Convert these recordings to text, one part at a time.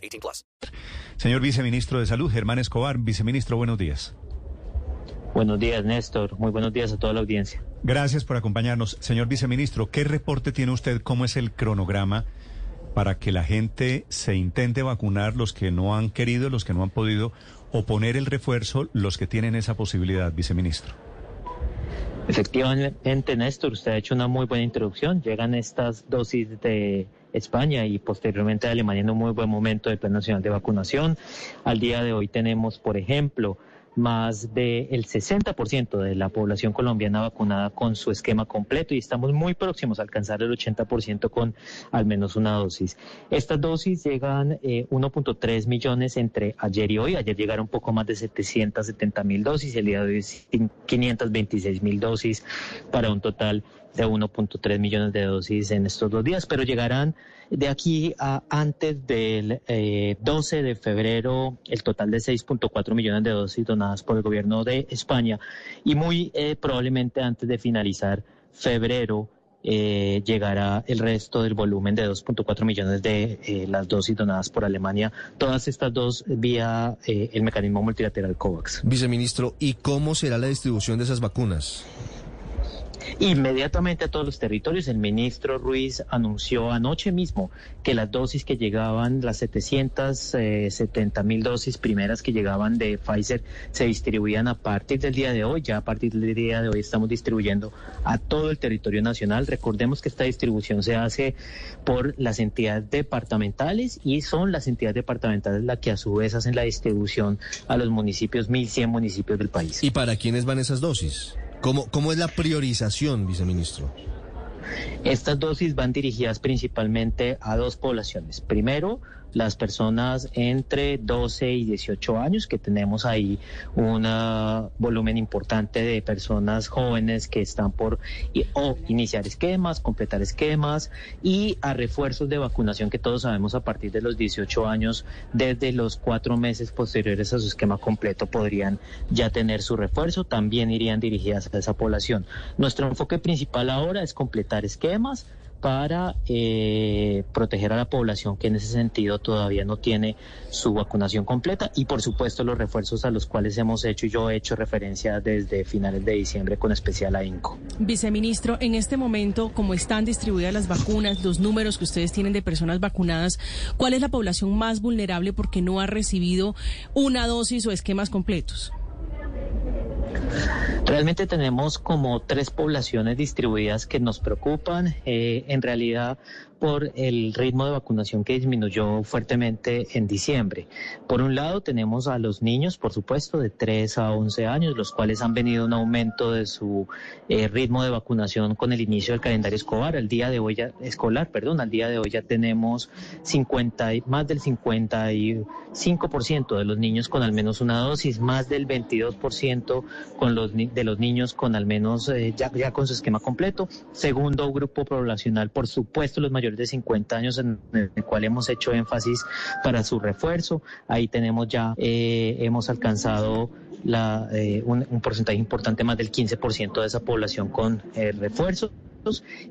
18 plus. Señor Viceministro de Salud, Germán Escobar. Viceministro, buenos días. Buenos días, Néstor. Muy buenos días a toda la audiencia. Gracias por acompañarnos. Señor Viceministro, ¿qué reporte tiene usted? ¿Cómo es el cronograma para que la gente se intente vacunar, los que no han querido, los que no han podido, o poner el refuerzo, los que tienen esa posibilidad, Viceministro? Efectivamente, Néstor, usted ha hecho una muy buena introducción. Llegan estas dosis de España y posteriormente de Alemania en un muy buen momento del Plan Nacional de Vacunación. Al día de hoy tenemos, por ejemplo, más del 60% de la población colombiana vacunada con su esquema completo y estamos muy próximos a alcanzar el 80% con al menos una dosis. Estas dosis llegan 1.3 eh, millones entre ayer y hoy. Ayer llegaron un poco más de 770 mil dosis, el día de hoy 526 mil dosis para un total de 1.3 millones de dosis en estos dos días, pero llegarán de aquí a antes del 12 eh, de febrero el total de 6.4 millones de dosis donadas por el gobierno de España y muy eh, probablemente antes de finalizar febrero eh, llegará el resto del volumen de 2.4 millones de las dosis donadas por Alemania, todas estas dos vía el mecanismo multilateral COVAX. Viceministro, ¿y cómo será la distribución de esas vacunas? Inmediatamente a todos los territorios, el ministro Ruiz anunció anoche mismo que las dosis que llegaban, las 770 mil dosis primeras que llegaban de Pfizer, se distribuían a partir del día de hoy. Ya a partir del día de hoy estamos distribuyendo a todo el territorio nacional. Recordemos que esta distribución se hace por las entidades departamentales y son las entidades departamentales las que a su vez hacen la distribución a los municipios, 1.100 municipios del país. ¿Y para quiénes van esas dosis? ¿Cómo, cómo es la priorización, viceministro? Estas dosis van dirigidas principalmente a dos poblaciones. Primero, las personas entre 12 y 18 años, que tenemos ahí un volumen importante de personas jóvenes que están por iniciar esquemas, completar esquemas y a refuerzos de vacunación que todos sabemos a partir de los 18 años, desde los cuatro meses posteriores a su esquema completo podrían ya tener su refuerzo, también irían dirigidas a esa población. Nuestro enfoque principal ahora es completar esquemas, para eh, proteger a la población que en ese sentido todavía no tiene su vacunación completa y por supuesto los refuerzos a los cuales hemos hecho y yo he hecho referencia desde finales de diciembre con especial a INCO. Viceministro, en este momento, como están distribuidas las vacunas, los números que ustedes tienen de personas vacunadas, ¿cuál es la población más vulnerable porque no ha recibido una dosis o esquemas completos? Realmente tenemos como tres poblaciones distribuidas que nos preocupan. Eh, en realidad, por el ritmo de vacunación que disminuyó fuertemente en diciembre. Por un lado, tenemos a los niños, por supuesto, de 3 a 11 años, los cuales han venido un aumento de su eh, ritmo de vacunación con el inicio del calendario escolar. Al día de hoy ya, escolar, perdón, al día de hoy ya tenemos 50, más del 55% de los niños con al menos una dosis, más del 22% con los, de los niños con al menos eh, ya, ya con su esquema completo. Segundo grupo poblacional, por supuesto, los mayores de 50 años en el cual hemos hecho énfasis para su refuerzo. Ahí tenemos ya, eh, hemos alcanzado la, eh, un, porcentaje importante, más del 15% de esa población con eh, refuerzo.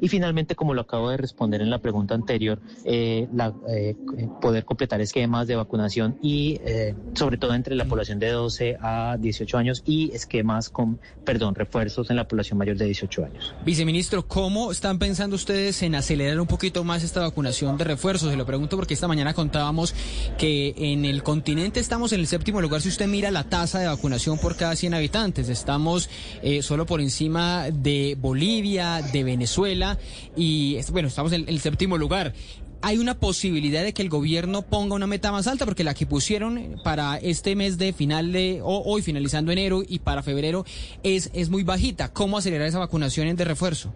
Y finalmente, como lo acabo de responder en la pregunta anterior, eh, la, eh, poder completar esquemas de vacunación y eh, sobre todo entre la población de 12 a 18 años y esquemas con, perdón, refuerzos en la población mayor de 18 años. Viceministro, ¿cómo están pensando ustedes en acelerar un poquito más esta vacunación de refuerzos? Se lo pregunto porque esta mañana contábamos que en el continente estamos en el séptimo lugar si usted mira la tasa de vacunación por cada 100 habitantes. Estamos solo por encima de Bolivia, de Venezuela Venezuela y bueno, estamos en el séptimo lugar. ¿Hay una posibilidad de que el gobierno ponga una meta más alta? Porque la que pusieron para este mes de final de hoy, finalizando enero y para febrero, es, es muy bajita. ¿Cómo acelerar esa vacunación de refuerzo?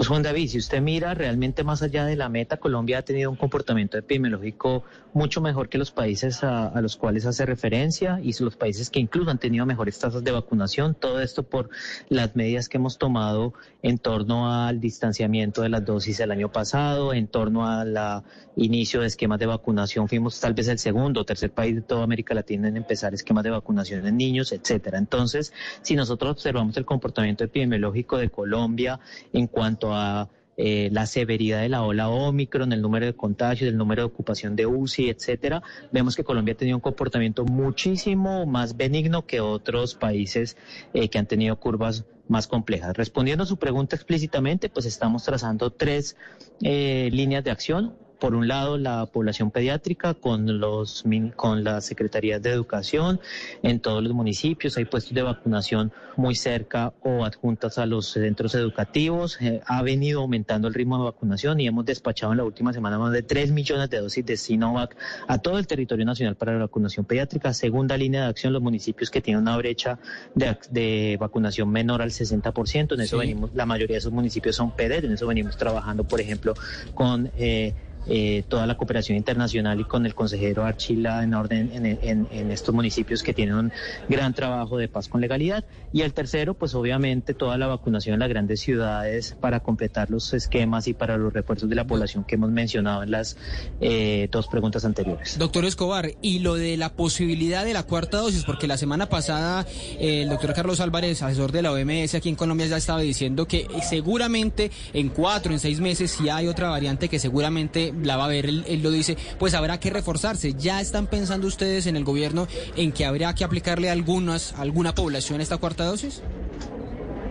Pues Juan David, si usted mira realmente más allá de la meta, Colombia ha tenido un comportamiento epidemiológico mucho mejor que los países a, los cuales hace referencia y los países que incluso han tenido mejores tasas de vacunación. Todo esto por las medidas que hemos tomado en torno al distanciamiento de las dosis el año pasado, en torno al inicio de esquemas de vacunación. Fuimos tal vez el segundo o tercer país de toda América Latina en empezar esquemas de vacunación en niños, etcétera. Entonces, si nosotros observamos el comportamiento epidemiológico de Colombia en cuanto a eh, la severidad de la ola Omicron, el número de contagios, el número de ocupación de UCI, etcétera, vemos que Colombia ha tenido un comportamiento muchísimo más benigno que otros países eh, que han tenido curvas más complejas. Respondiendo a su pregunta explícitamente, pues estamos trazando tres eh, líneas de acción por un lado la población pediátrica con los con las secretarías de educación en todos los municipios. Hay puestos de vacunación muy cerca o adjuntas a los centros educativos. Eh, ha venido aumentando el ritmo de vacunación y hemos despachado en la última semana más de 3 millones de dosis de Sinovac a todo el territorio nacional para la vacunación pediátrica segunda línea de acción. Los municipios que tienen una brecha de, de vacunación menor al 60% en eso venimos la mayoría de esos municipios son PEDER en eso venimos trabajando por ejemplo con eh, eh, toda la cooperación internacional y con el consejero Archila en orden en, estos municipios que tienen un gran trabajo de paz con legalidad. Y el tercero, pues obviamente toda la vacunación en las grandes ciudades para completar los esquemas y para los refuerzos de la población que hemos mencionado en las eh, dos preguntas anteriores. Doctor Escobar, y lo de la posibilidad de la cuarta dosis, porque la semana pasada eh, el doctor Carlos Álvarez, asesor de la OMS aquí en Colombia, ya estaba diciendo que seguramente en cuatro, en seis meses, si hay otra variante que seguramente la va a ver, él, lo dice, pues habrá que reforzarse. ¿Ya están pensando ustedes en el gobierno en que habría que aplicarle a algunas, alguna población esta cuarta dosis?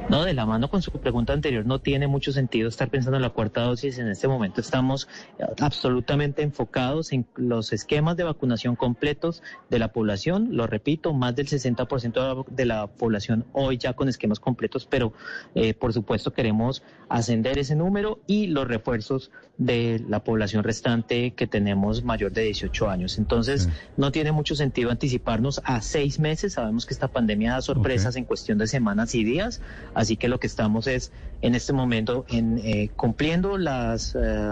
No, de la mano con su pregunta anterior, no tiene mucho sentido estar pensando en la cuarta dosis. En este momento estamos eh, absolutamente enfocados en los esquemas de vacunación completos de la población. Lo repito, más del 60% de la población hoy ya con esquemas completos, pero eh, por supuesto queremos ascender ese número y los refuerzos de la población restante que tenemos mayor de 18 años. Entonces, no tiene mucho sentido anticiparnos a seis meses. Sabemos que esta pandemia da sorpresas en cuestión de semanas y días. Así que lo que estamos es en este momento en eh, cumpliendo las, eh,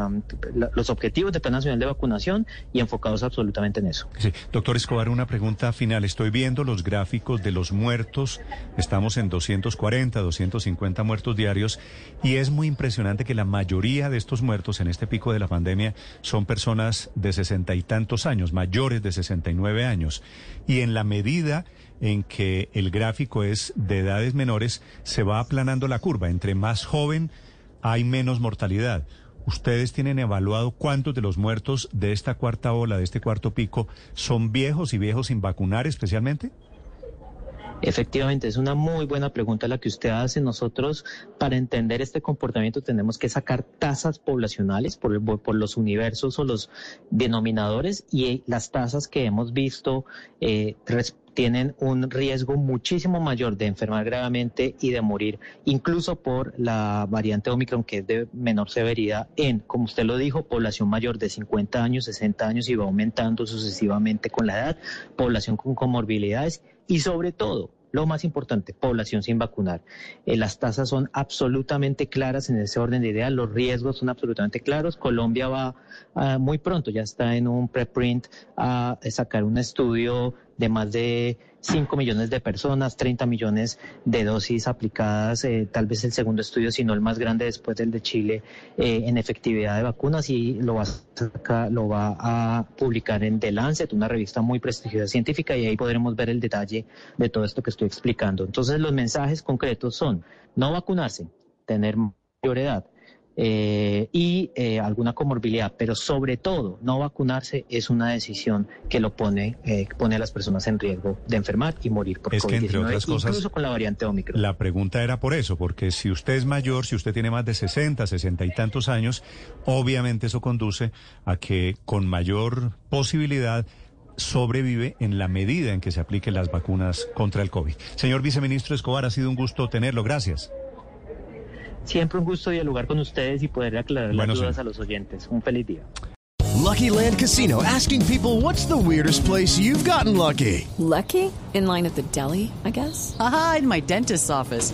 los objetivos del Plan Nacional de Vacunación y enfocados absolutamente en eso. Sí. Doctor Escobar, una pregunta final. Estoy viendo los gráficos de los muertos. Estamos en 240, 250 muertos diarios y es muy impresionante que la mayoría de estos muertos en este pico de la pandemia son personas de sesenta y tantos años, mayores de 69 años. Y en la medida en que el gráfico es de edades menores, se va aplanando la curva. Entre más joven hay menos mortalidad. ¿Ustedes tienen evaluado cuántos de los muertos de esta cuarta ola, de este cuarto pico, son viejos y viejos sin vacunar especialmente? Efectivamente, es una muy buena pregunta la que usted hace. Nosotros, para entender este comportamiento, tenemos que sacar tasas poblacionales por, por los universos o los denominadores y las tasas que hemos visto eh, tienen un riesgo muchísimo mayor de enfermar gravemente y de morir, incluso por la variante Omicron, que es de menor severidad en, como usted lo dijo, población mayor de 50 años, 60 años y va aumentando sucesivamente con la edad, población con comorbilidades y sobre todo lo más importante, población sin vacunar. Eh, las tasas son absolutamente claras en ese orden de ideas, los riesgos son absolutamente claros. Colombia va ah, muy pronto, ya está en un preprint a sacar un estudio de más de 5 millones de personas, 30 millones de dosis aplicadas, eh, tal vez el segundo estudio, si no el más grande después del de Chile, eh, en efectividad de vacunas y lo va, a lo va a publicar en The Lancet, una revista muy prestigiosa científica, y ahí podremos ver el detalle de todo esto que estoy explicando. Entonces, los mensajes concretos son no vacunarse, tener mayor edad, eh, y eh, alguna comorbilidad, pero sobre todo no vacunarse es una decisión que lo pone, eh, pone a las personas en riesgo de enfermar y morir por es que entre otras cosas, incluso con la variante Omicron. La pregunta era por eso, porque si usted es mayor, si usted tiene más de 60, 60 y tantos años, obviamente eso conduce a que con mayor posibilidad sobrevive en la medida en que se apliquen las vacunas contra el COVID. Señor viceministro Escobar, ha sido un gusto tenerlo. Gracias. Siempre un gusto dialogar con ustedes y poder aclarar las dudas a los oyentes. Un feliz día. Lucky Land Casino asking people what's the weirdest place you've gotten lucky? Lucky? In line at the deli, I guess? Aha, in my dentist's office.